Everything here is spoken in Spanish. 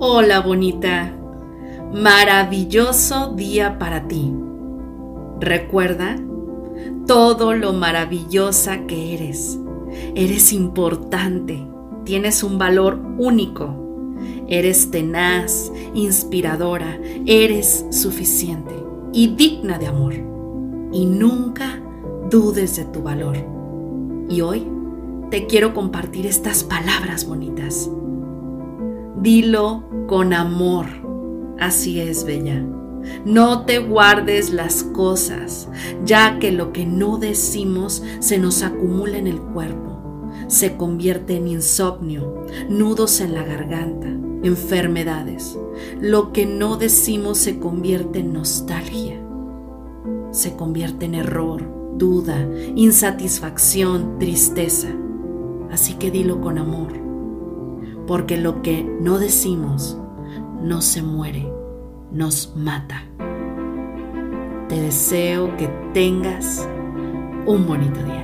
Hola bonita, maravilloso día para ti. Recuerda todo lo maravillosa que eres. Eres importante, tienes un valor único. Eres tenaz, inspiradora, eres suficiente y digna de amor. Y nunca dudes de tu valor. Y hoy te quiero compartir estas palabras bonitas. Dilo con amor. Así es, Bella. No te guardes las cosas, ya que lo que no decimos se nos acumula en el cuerpo, se convierte en insomnio, nudos en la garganta, enfermedades. Lo que no decimos se convierte en nostalgia, se convierte en error, duda, insatisfacción, tristeza. Así que dilo con amor porque lo que no decimos no se muere, nos mata. Te deseo que tengas un bonito día.